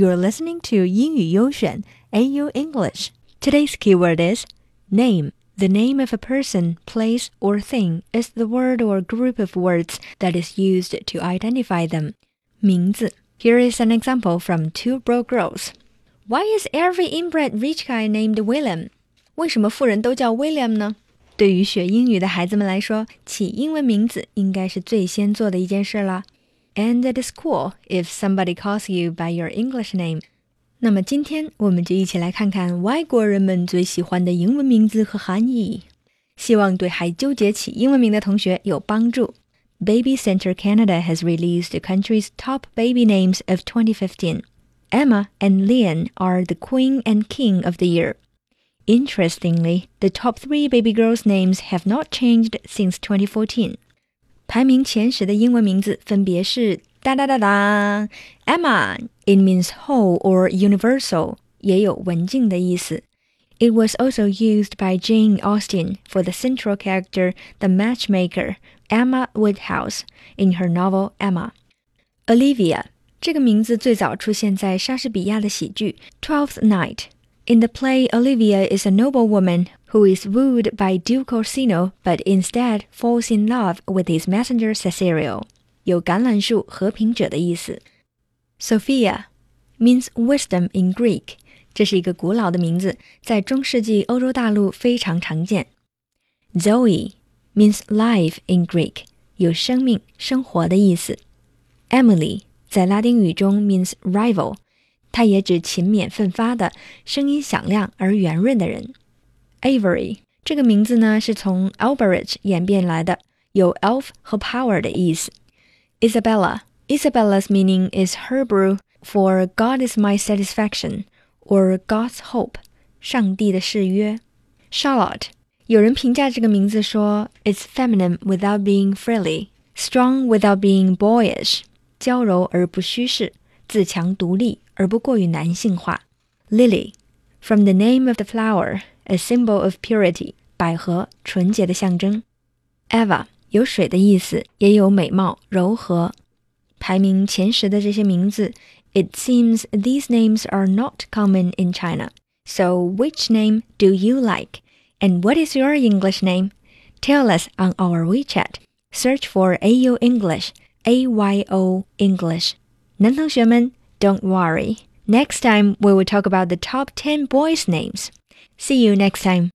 You're listening to 英语优选 AU English. Today's keyword is name. The name of a person, place, or thing is the word or group of words that is used to identify them. 名字. Here is an example from Two Broke Girls. Why is every inbred rich guy named William? 为什么富人都叫 William 呢？对于学英语的孩子们来说，起英文名字应该是最先做的一件事了。 And it is cool if somebody calls you by your English name. 那么今天我们就一起来看看外国人们最喜欢的英文名字和含义，希望对还纠结起英文名的同学有帮助。Baby Center Canada has released the country's top baby names of 2015. Emma and Leon are the queen and king of the year. Interestingly, the top three baby girls' names have not changed since 2014. 排名前十的英文名字分别是哒哒哒哒，Emma。It means whole or universal，也有文静的意思。It was also used by Jane Austen for the central character, the matchmaker Emma Woodhouse, in her novel Emma. Olivia 这个名字最早出现在莎士比亚的喜剧《Twelfth Night》。 In the play, Olivia is a noblewoman who is wooed by Duke Orsino, but instead falls in love with his messenger Cecilio，有橄榄树和平者的意思。Sophia means wisdom in Greek，这是一个古老的名字，在中世纪欧洲大陆非常常见。Zoe means life in Greek，有生命、生活的意思。Emily 在拉丁语中 means rival， 它也指勤勉奋发的、声音响亮而圆润的人。Avery 这个名字呢是从 Alberich 演变来的，有 elf 和 power 的意思。Isabella Isabella's meaning is her brew for God is my satisfaction or God's hope，上帝的誓约。Charlotte 有人评价这个名字说，It's feminine without being frilly, strong without being boyish，娇柔而不虚饰，自强独立而不过于男性化。Lily from the name of the flower a symbol of purity，百合，纯洁的象征。Eva 有水的意思，也有美貌、柔和。排名前十的这些名字，It seems these names are not common in China. So which name do you like? And what is your English name? Tell us on our WeChat. Search for AU English, A Y O English. 男同学们，Don't worry. Next time we will talk about the top 10 boys' names. See you next time.